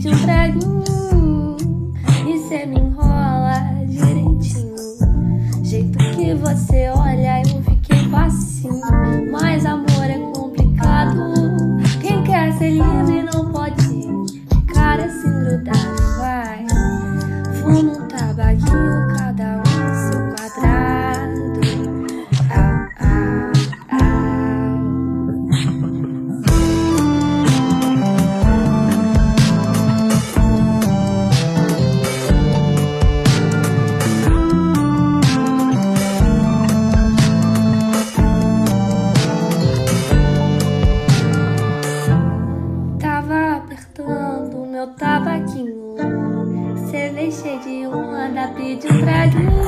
pediu um traguinho e cê me enrola direitinho. Jeito que você olha, eu fiquei facinho. Mas amor é complicado. Quem quer ser livre tabaquinho. Cheio de onda, pediu um traguinho.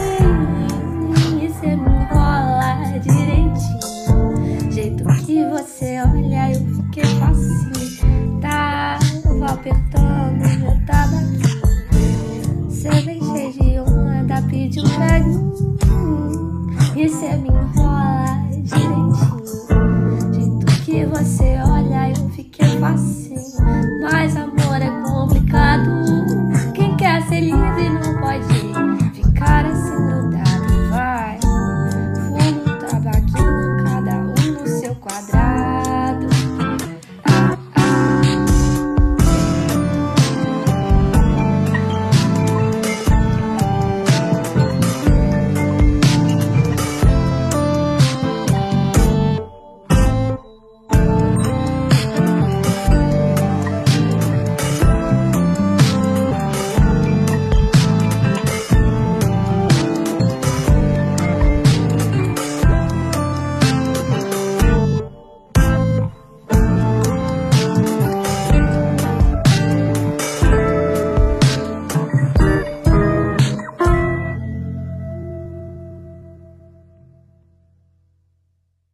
E cê me enrola direitinho. Jeito que você olha, eu fiquei facinho. Tava apertando meu tabaquinho. Cheio de onda, pediu um traguinho. E cê me enrola direitinho. Jeito que você olha, eu fiquei facinho.